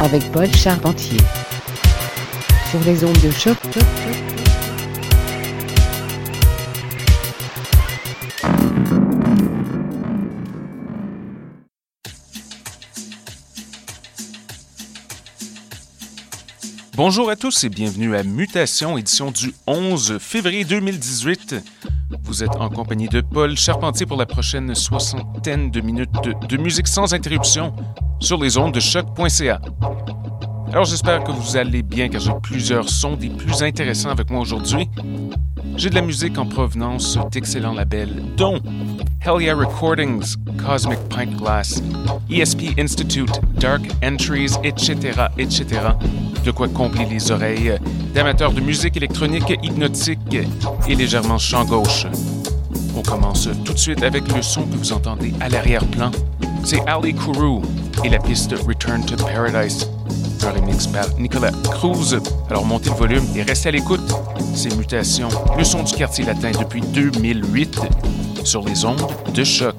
Avec Paul Charpentier. Sur les ondes de choc. Bonjour à tous et bienvenue à Mutation, édition du 11 février 2018. Vous êtes en compagnie de Paul Charpentier pour la prochaine soixantaine de minutes de, musique sans interruption sur les ondes de choc.ca. Alors j'espère que vous allez bien car j'ai plusieurs sons des plus intéressants avec moi aujourd'hui. J'ai de la musique en provenance d'excellents labels dont Hell Yeah Recordings, Cosmic Pint Glass, ESP Institute, Dark Entries, etc., etc. De quoi combler les oreilles d'amateurs de musique électronique hypnotique et légèrement chant gauche. On commence tout de suite avec le son que vous entendez à l'arrière-plan. C'est Ali Kourou et la piste Return to Paradise, Nicolas Cruz. Alors montez le volume et restez à l'écoute. C'est Mutation, le son du quartier latin depuis 2008 sur les ondes de choc.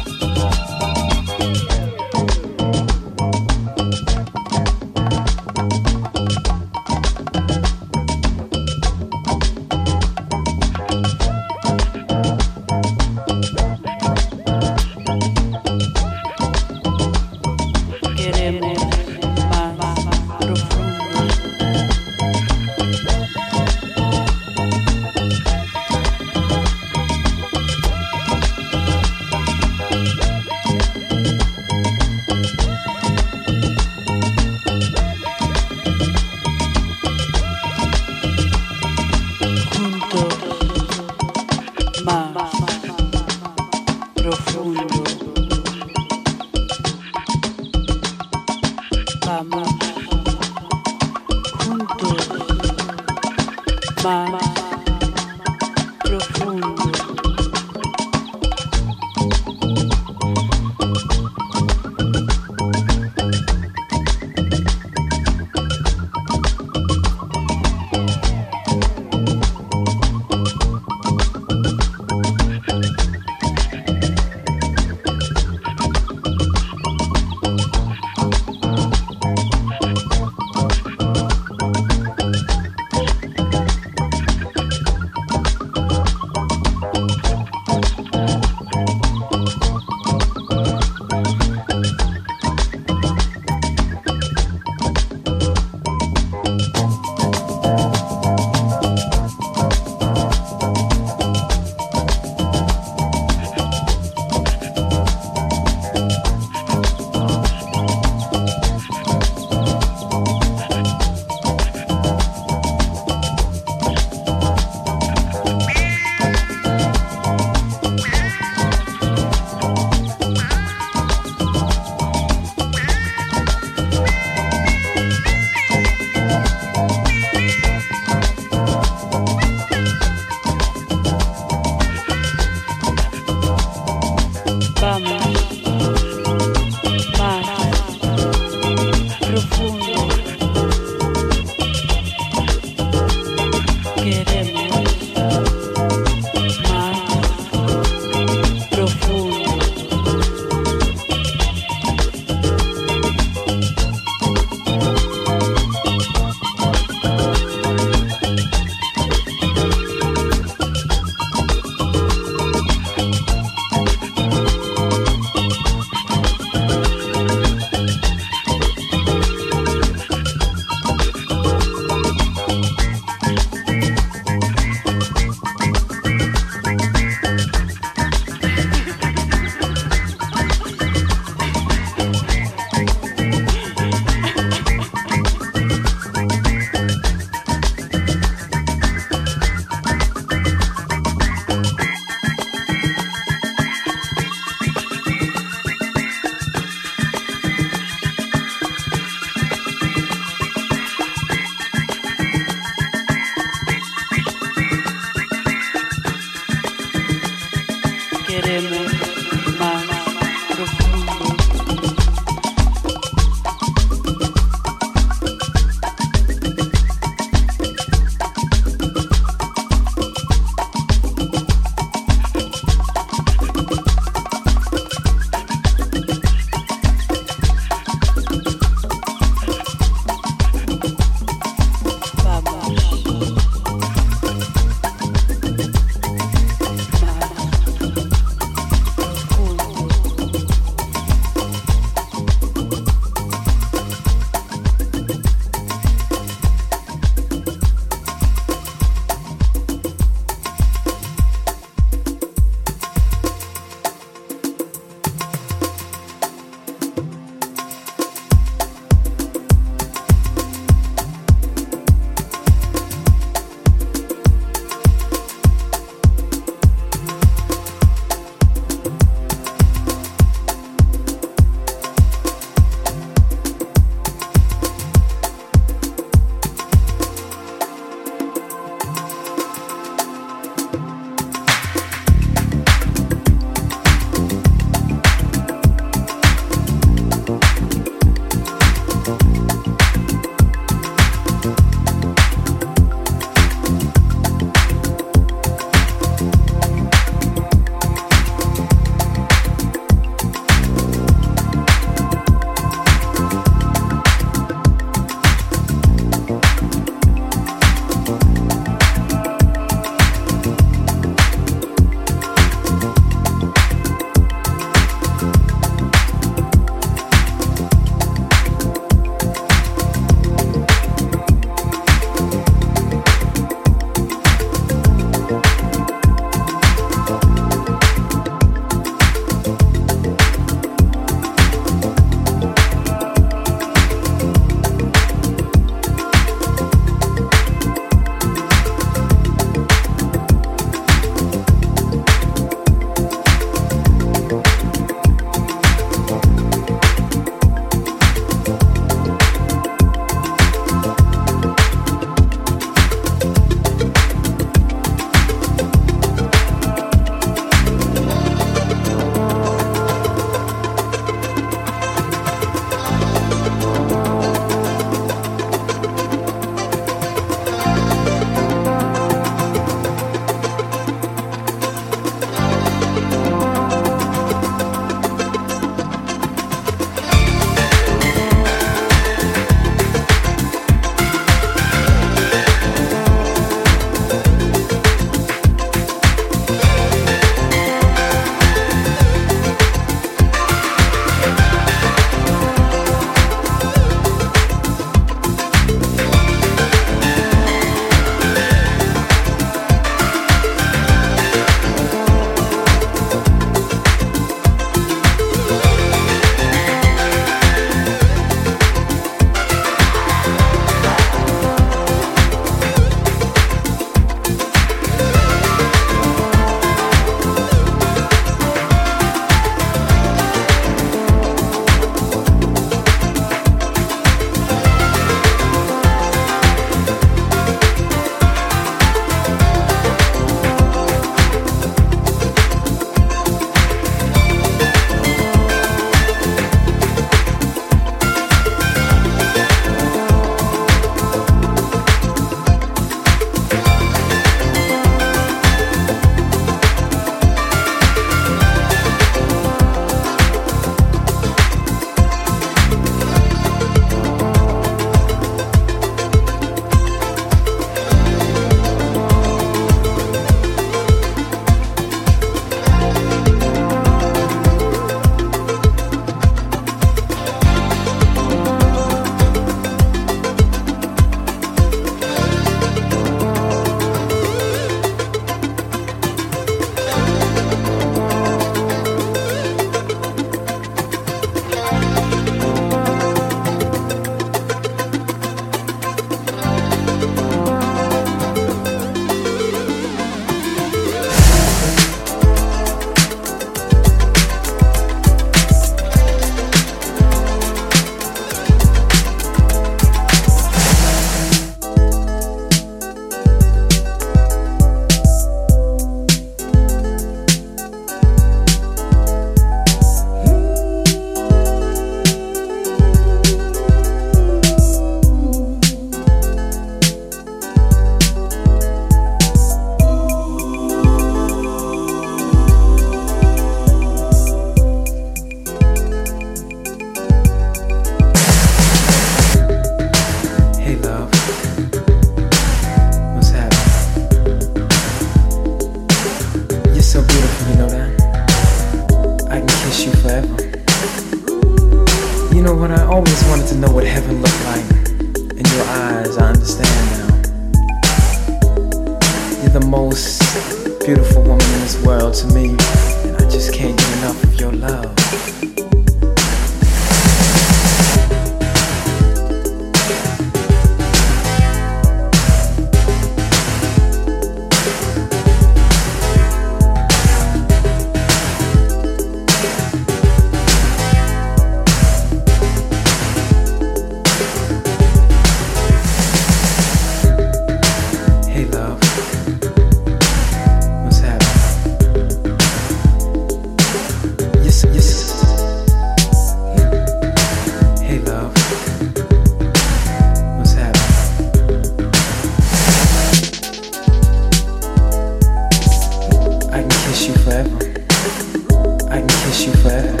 you flare.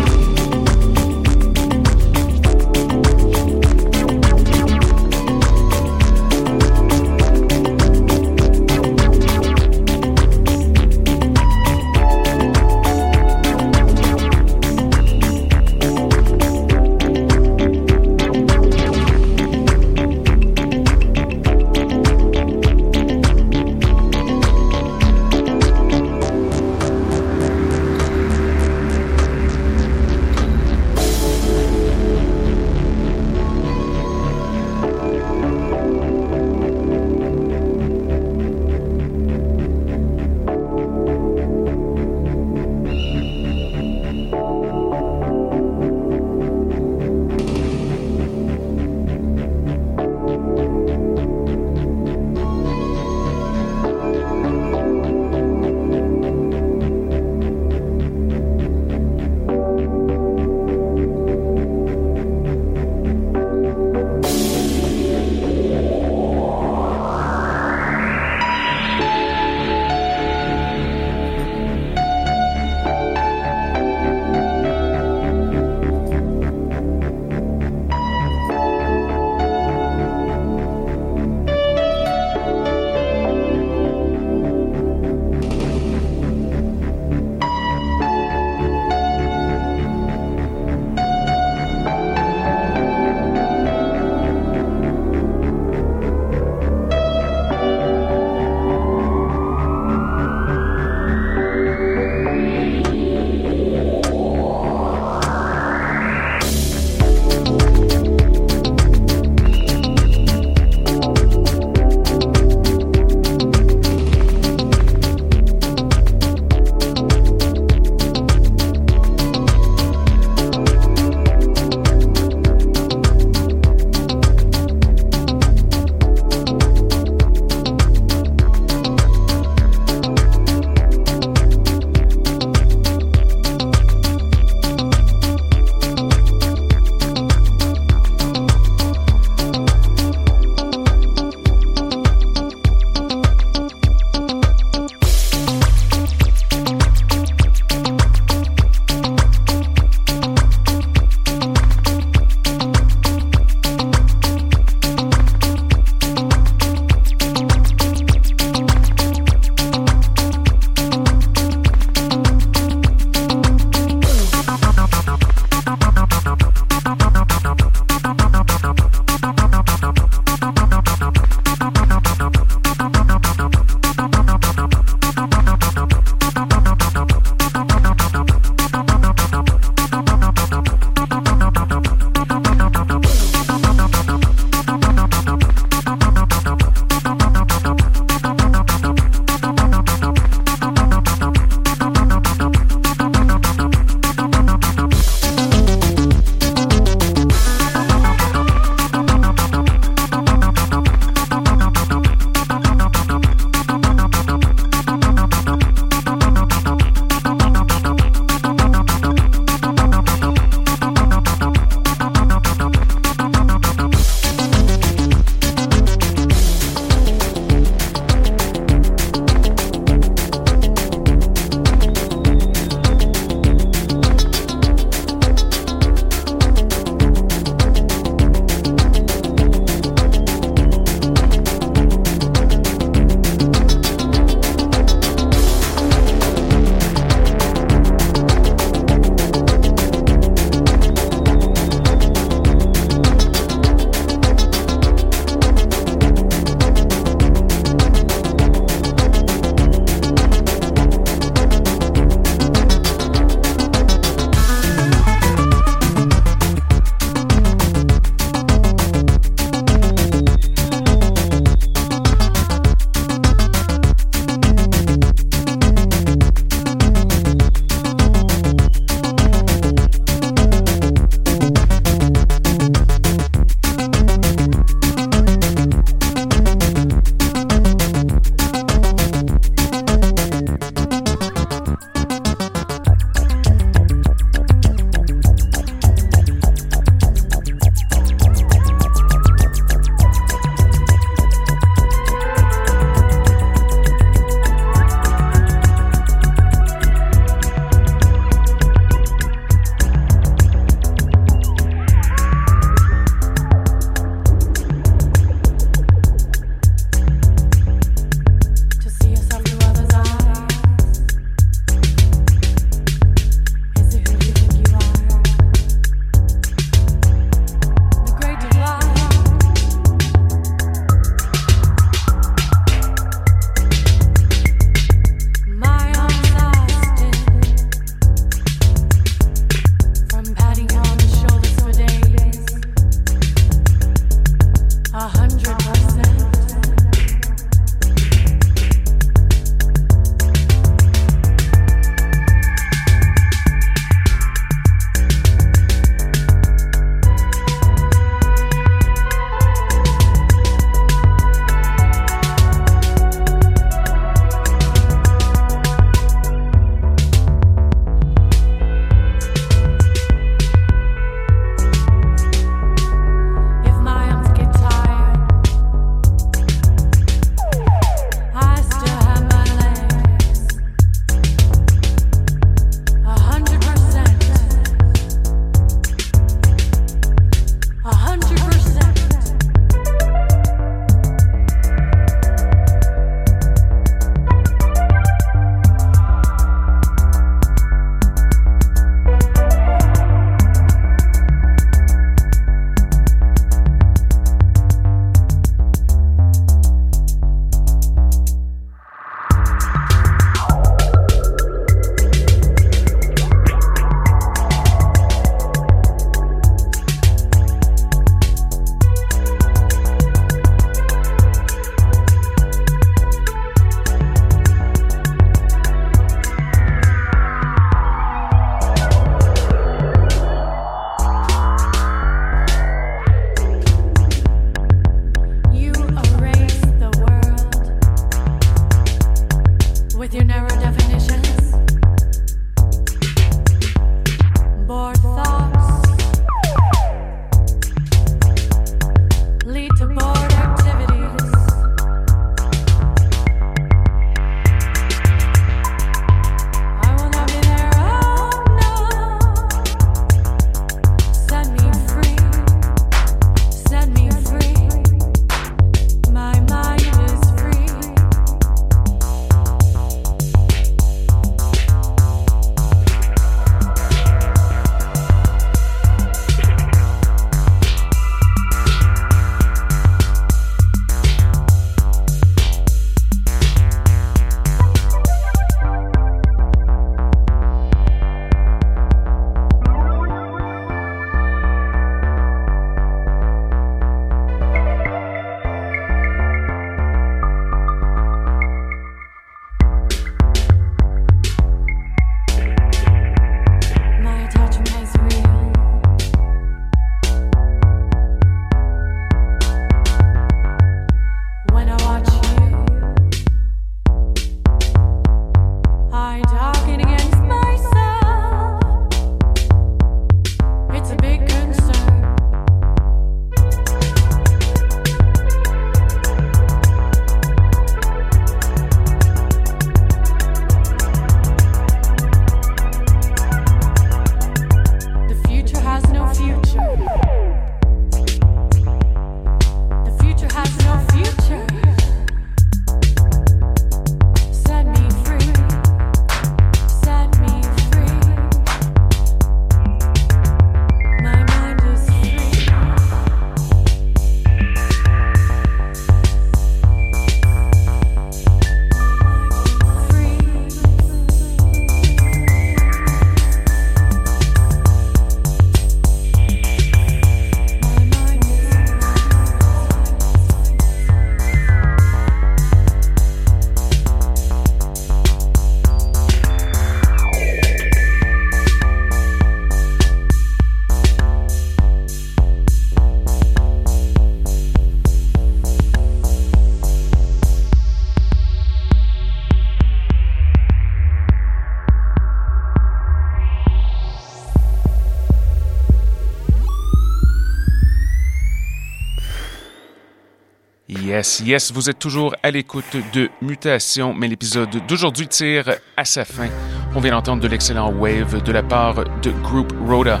Yes, vous êtes toujours à l'écoute de Mutation, mais l'épisode d'aujourd'hui tire à sa fin. On vient d'entendre de l'excellent Wave de la part de Group Rhoda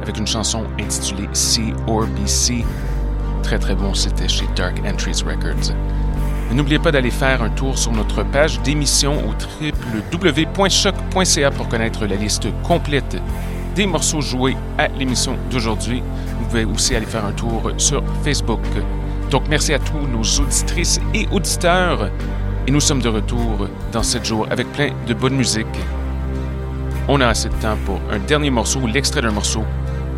avec une chanson intitulée C or BC. Très très bon, c'était chez Dark Entries Records. N'oubliez pas d'aller faire un tour sur notre page d'émission au www.choc.ca pour connaître la liste complète des morceaux joués à l'émission d'aujourd'hui. Vous pouvez aussi aller faire un tour sur Facebook. Donc merci à tous nos auditrices et auditeurs. Et nous sommes de retour dans 7 jours avec plein de bonne musique. On a assez de temps pour un dernier morceau, l'extrait d'un morceau.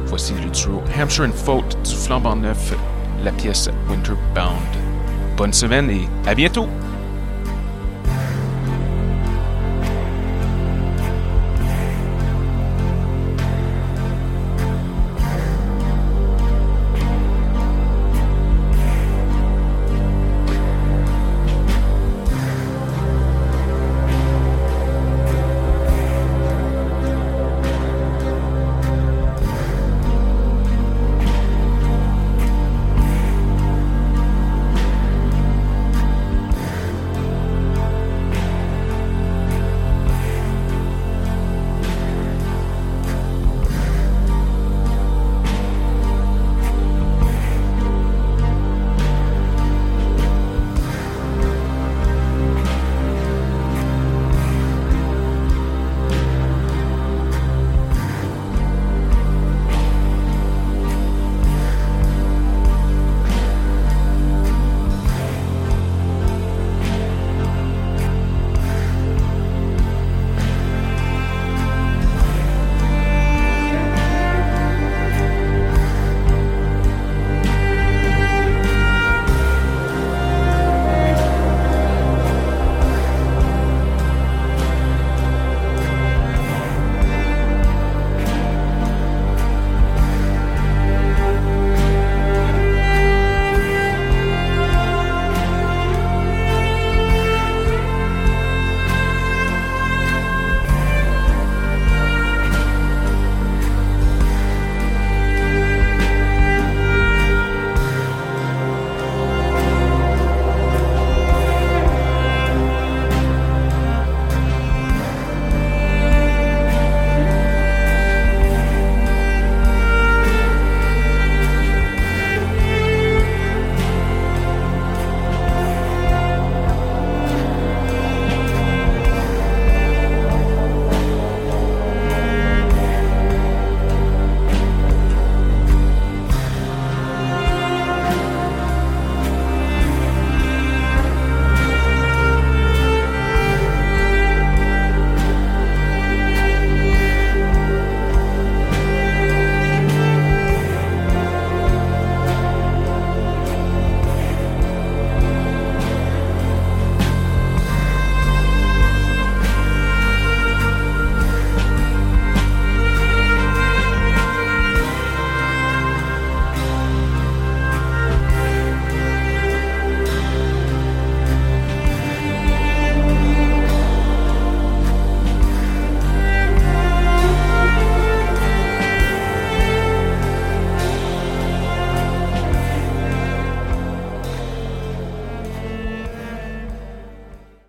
Voici le duo Hampshire and Fault du flambant neuf, la pièce Winterbound. Bonne semaine et à bientôt!